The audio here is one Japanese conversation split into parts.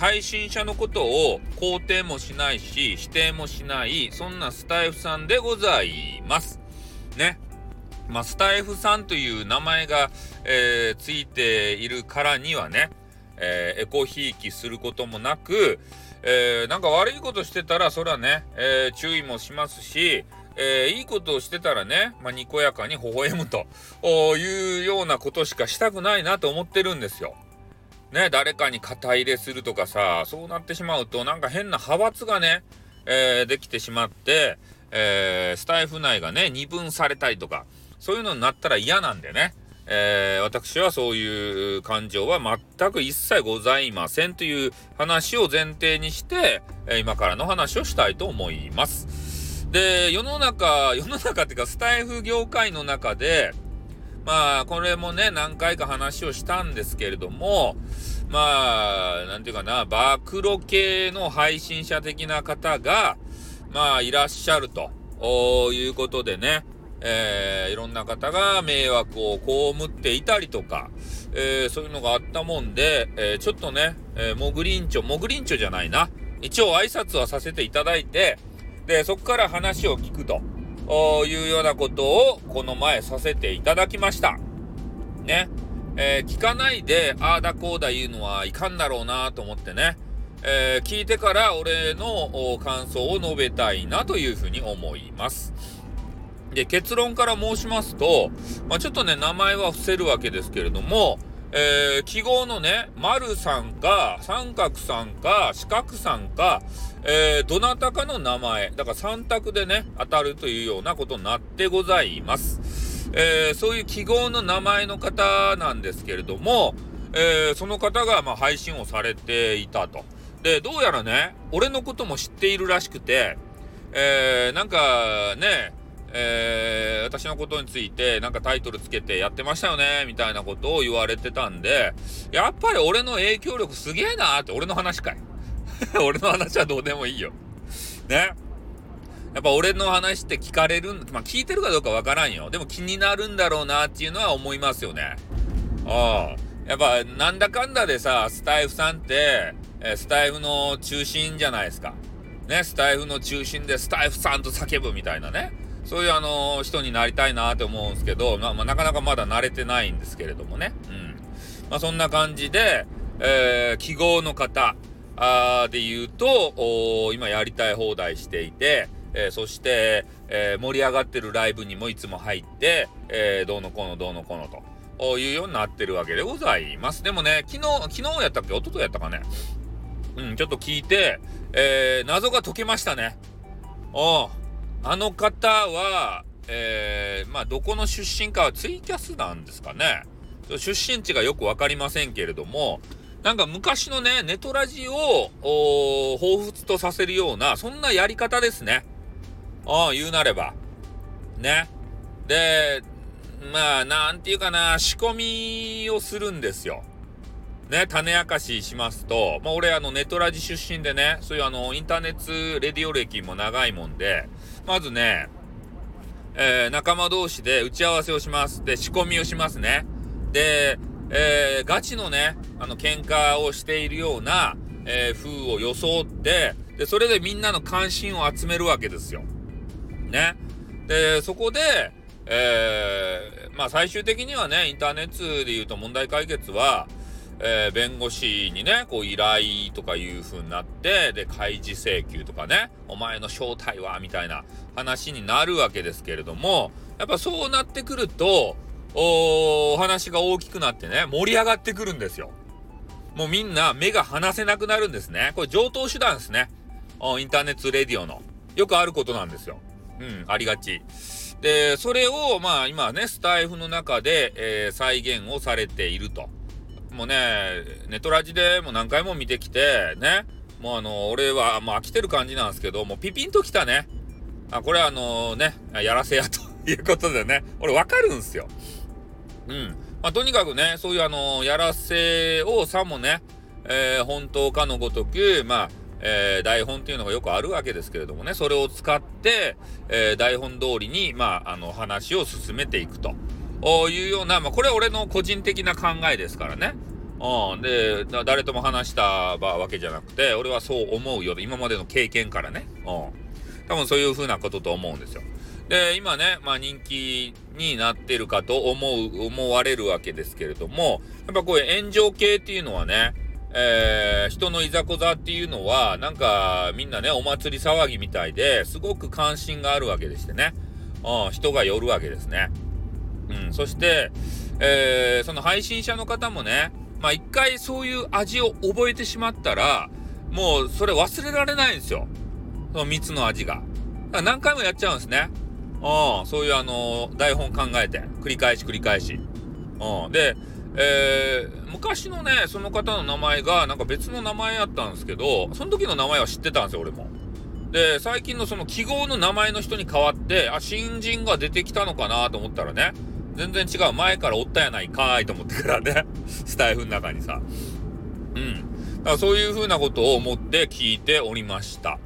配信者のことを肯定もしないし、否定もしない、そんなスタイフさんでございます。ね。まあ、スタイフさんという名前が、えー、ついているからにはね、えー、エコひいきすることもなく、えー、なんか悪いことしてたら、それはね、え注意もしますし、えいいことをしてたらね、まあ、にこやかに微笑むというようなことしかしたくないなと思ってるんですよ。ね、誰かに肩入れするとかさ、そうなってしまうと、なんか変な派閥がね、えー、できてしまって、えー、スタイフ内がね、二分されたりとか、そういうのになったら嫌なんでね、えー、私はそういう感情は全く一切ございませんという話を前提にして、え今からの話をしたいと思います。で、世の中、世の中っていうかスタイフ業界の中で、まあ、これもね、何回か話をしたんですけれども、まあ、なんていうかな、暴露系の配信者的な方が、まあ、いらっしゃるということでね、えー、いろんな方が迷惑を被っていたりとか、えー、そういうのがあったもんで、えー、ちょっとね、えー、モグリンチョ、モグリンチョじゃないな。一応挨拶はさせていただいて、で、そこから話を聞くと。いうようなことをこの前させていただきました。ね。えー、聞かないで、ああだこうだ言うのはいかんだろうなと思ってね。えー、聞いてから俺の感想を述べたいなというふうに思います。で、結論から申しますと、まあ、ちょっとね、名前は伏せるわけですけれども、えー、記号のね、丸さんか、三角さんか、四角さんか、えー、どなたかの名前、だから3択でね、当たるというようなことになってございます。えー、そういう記号の名前の方なんですけれども、え、その方がま配信をされていたと。で、どうやらね、俺のことも知っているらしくて、え、なんかね、えー、私のことについてなんかタイトルつけてやってましたよねみたいなことを言われてたんで、やっぱり俺の影響力すげえなーって、俺の話かい。俺の話はどうでもいいよ。ね。やっぱ俺の話って聞かれるん、まあ聞いてるかどうかわからんよ。でも気になるんだろうなっていうのは思いますよね。ああ。やっぱなんだかんだでさ、スタイフさんって、えスタイフの中心じゃないですか。ね、スタイフの中心でスタイフさんと叫ぶみたいなね。そういうあの人になりたいなって思うんですけど、まあ、まあ、なかなかまだ慣れてないんですけれどもね。うん。まあそんな感じで、えー、記号の方あで言うと、今やりたい放題していて、えー、そして、えー、盛り上がってるライブにもいつも入って、えー、どうのこうのどうのこうのというようになってるわけでございます。でもね、昨日、昨日やったっけ？一昨日やったかね？うん、ちょっと聞いて、えー、謎が解けましたね。おあの方は、えー、まあ、どこの出身かはツイキャスなんですかね。出身地がよくわかりませんけれども、なんか昔のね、ネトラジを、お彷彿とさせるような、そんなやり方ですね。ああ、言うなれば。ね。で、まあ、なんていうかな、仕込みをするんですよ。ね、種明かししますと、まあ、俺、あの、ネトラジ出身でね、そういうあの、インターネットレディオ歴も長いもんで、まずね、えー、仲間同士で打ち合わせをします。で、仕込みをしますね。で、えー、ガチのね、あの、喧嘩をしているような、えー、風を装って、で、それでみんなの関心を集めるわけですよ。ね。で、そこで、えー、まあ最終的にはね、インターネットで言うと問題解決は、えー、弁護士にね、こう依頼とかいう風になって、で、開示請求とかね、お前の正体は、みたいな話になるわけですけれども、やっぱそうなってくると、お話が大きくなってね、盛り上がってくるんですよ。もうみんな目が離せなくなるんですね。これ上等手段ですね。インターネットレディオの。よくあることなんですよ。うん、ありがち。で、それを、まあ今ね、スタイフの中で、えー、再現をされていると。もうね、ネトラジでも何回も見てきて、ね、もうあの、俺はもう飽きてる感じなんですけど、もうピピンときたね。あ、これはあのね、やらせやということでね、俺わかるんすよ。うん。まあ、とにかくね、そういうあの、やらせをさもね、えー、本当かのごとく、まあ、えー、台本っていうのがよくあるわけですけれどもね、それを使って、えー、台本通りに、まあ、あの、話を進めていくというような、まあ、これは俺の個人的な考えですからね。うん、で誰とも話したわけじゃなくて俺はそう思うよ今までの経験からね、うん、多分そういうふうなことと思うんですよ。で今ね、まあ、人気になってるかと思う思われるわけですけれどもやっぱこういう炎上系っていうのはねえー、人のいざこざっていうのは、なんかみんなね、お祭り騒ぎみたいですごく関心があるわけでしてね。うん、人が寄るわけですね。うん、そして、えー、その配信者の方もね、まあ一回そういう味を覚えてしまったら、もうそれ忘れられないんですよ。その蜜の味が。何回もやっちゃうんですね。うん、そういうあの台本考えて、繰り返し繰り返し。うん、で、えー、昔のね、その方の名前がなんか別の名前やったんですけど、その時の名前は知ってたんですよ、俺も。で、最近のその記号の名前の人に変わって、あ、新人が出てきたのかなと思ったらね、全然違う。前からおったやないかーいと思ってからね、スタイフの中にさ。うん。だからそういうふうなことを思って聞いておりました。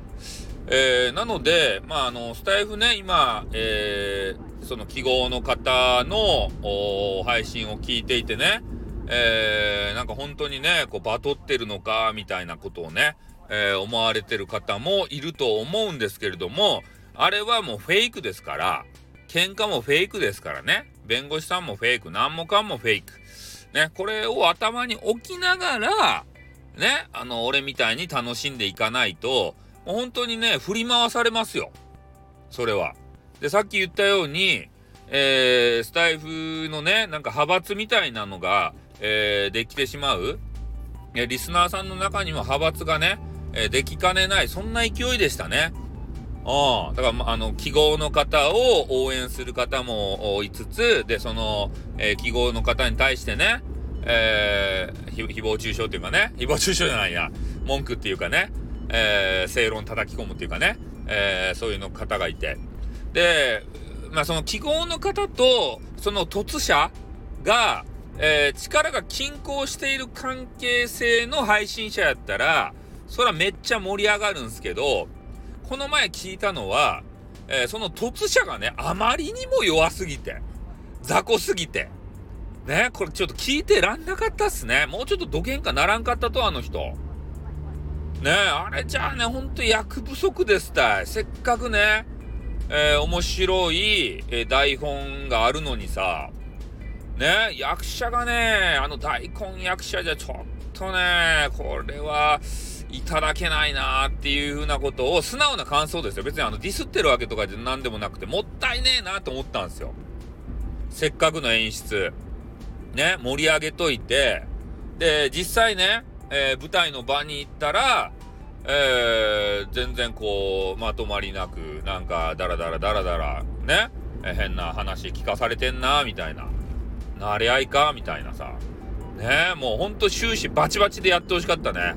えー、なので、まあ、あの、スタイフね、今、えー、その記号の方の配信を聞いていてね、えー、なんか本当にね、こうバトってるのか、みたいなことをね、えー、思われてる方もいると思うんですけれども、あれはもうフェイクですから、喧嘩もフェイクですからね、弁護士さんもフェイク、何もかんもフェイク。ね、これを頭に置きながら、ね、あの、俺みたいに楽しんでいかないと、もう本当にね、振り回されますよ。それは。で、さっき言ったように、えー、スタイフのね、なんか派閥みたいなのが、えー、できてしまう。リスナーさんの中にも派閥がね、えー、できかねない、そんな勢いでしたね。ああ、だから、あの、記号の方を応援する方もいつつ、で、その、えー、記号の方に対してね、えー、誹謗中傷っていうかね、誹謗中傷じゃないや、文句っていうかね、えー、正論叩き込むっていうかね、えー、そういうの方がいて、で、まあその記号の方と、その突者が、えー、力が均衡している関係性の配信者やったら、それはめっちゃ盛り上がるんですけど、この前聞いたのは、えー、その突者がね、あまりにも弱すぎて、雑魚すぎて、ね、これちょっと聞いてらんなかったっすね。もうちょっとどげんかならんかったと、あの人。ねあれじゃあね、ほんと役不足ですたい。せっかくね、えー、面白い、え、台本があるのにさ、ね、役者がね、あの大根役者じゃちょっとね、これはいただけないなっていうふうなことを素直な感想ですよ。別にあのディスってるわけとかじゃ何でもなくて、もったいねえなと思ったんですよ。せっかくの演出。ね、盛り上げといて、で、実際ね、えー、舞台の場に行ったら、えー、全然こう、まとまりなく、なんか、ダラダラダラダラ、ね、えー、変な話聞かされてんな、みたいな。なれ合いかみたいなさ。ねもうほんと終始バチバチでやってほしかったね。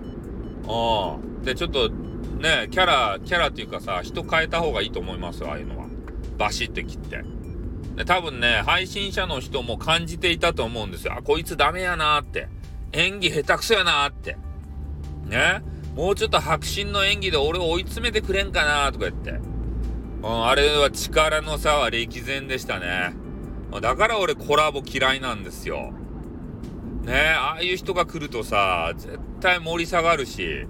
うん。で、ちょっと、ねキャラ、キャラっていうかさ、人変えた方がいいと思いますよ、ああいうのは。バシッて切って。で、多分ね、配信者の人も感じていたと思うんですよ。あ、こいつダメやなーって。演技下手くそやなーって。ね？もうちょっと迫真の演技で俺を追い詰めてくれんかなーとか言って。うん、あれは力の差は歴然でしたね。だから俺コラボ嫌いなんですよ。ねああいう人が来るとさ、絶対盛り下がるし。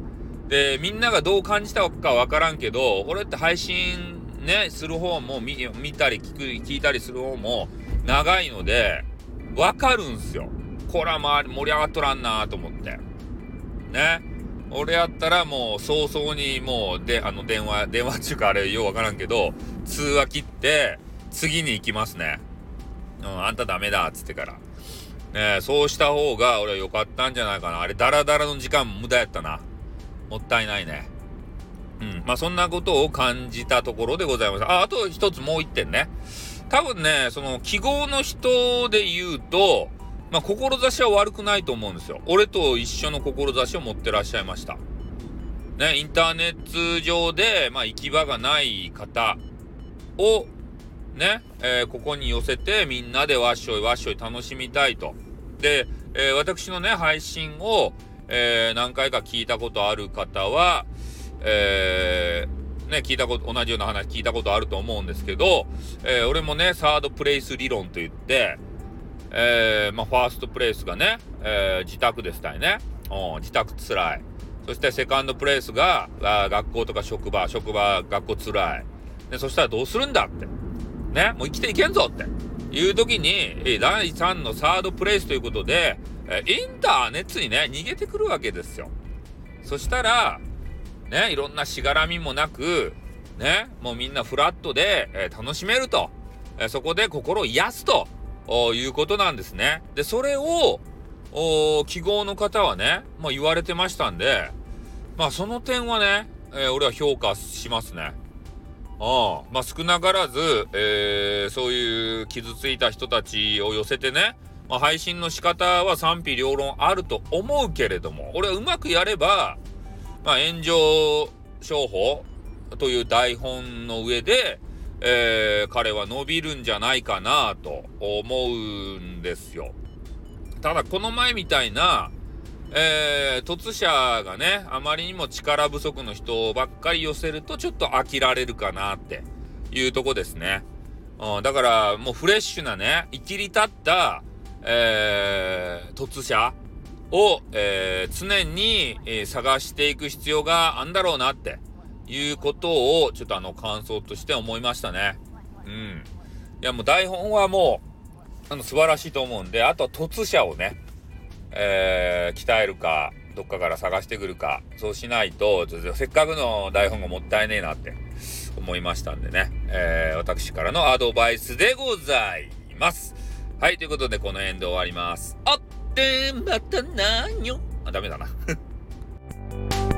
で、みんながどう感じたかわからんけど、俺って配信ね、する方も見たり聞く、聞いたりする方も長いので、わかるんすよ。こら周り盛り上がっとらんなと思って。ね。俺やったらもう早々にもうで、あの電話、電話中かあれようわからんけど、通話切って、次に行きますね。うん、あんたダメだ、っつってから。ねそうした方が俺は良かったんじゃないかな。あれ、ダラダラの時間無駄やったな。もったいないね。うん。まあ、そんなことを感じたところでございます。あ、あと一つもう一点ね。多分ね、その記号の人で言うと、まあ、志は悪くないと思うんですよ。俺と一緒の志を持ってらっしゃいました。ね、インターネット上で、まあ、行き場がない方を、ね、えー、ここに寄せてみんなでわっしょいわっしょい楽しみたいと。で、えー、私のね、配信を、えー、何回か聞いたことある方は、えー、ね、聞いたこと、同じような話聞いたことあると思うんですけど、えー、俺もね、サードプレイス理論と言って、えー、まあ、ファーストプレイスがね、えー、自宅でしたいね。うん、自宅つらい。そしてセカンドプレイスが、あ学校とか職場、職場、学校つらい。で、そしたらどうするんだって。ね、もう生きていけんぞって。いう時に、第3のサードプレイスということで、インターネットにね、逃げてくるわけですよ。そしたら、ね、いろんなしがらみもなく、ね、もうみんなフラットで、楽しめると、そこで心を癒すということなんですね。で、それを、記号の方はね、まあ、言われてましたんで、まあその点はね、えー、俺は評価しますね。あまあ少なからず、えー、そういう傷ついた人たちを寄せてね、まあ、配信の仕方は賛否両論あると思うけれども、俺はうまくやれば、まあ、炎上商法という台本の上で、えー、彼は伸びるんじゃないかなと思うんですよ。ただこの前みたいな、えー、突者がね、あまりにも力不足の人ばっかり寄せるとちょっと飽きられるかなっていうとこですね。うん、だからもうフレッシュなね、生きり立った、えー、突者を、えー、常に、えー、探していく必要があんだろうなっていうことをちょっとあの感想として思いましたね。うん。いやもう台本はもうあの素晴らしいと思うんで、あとは突者をね、えー、鍛えるか、どっかから探してくるか、そうしないと、せっかくの台本がもったいねえなって思いましたんでね、えー、私からのアドバイスでございます。はい、ということでこの辺で終わります。あってまたなーにょあ、ダメだな。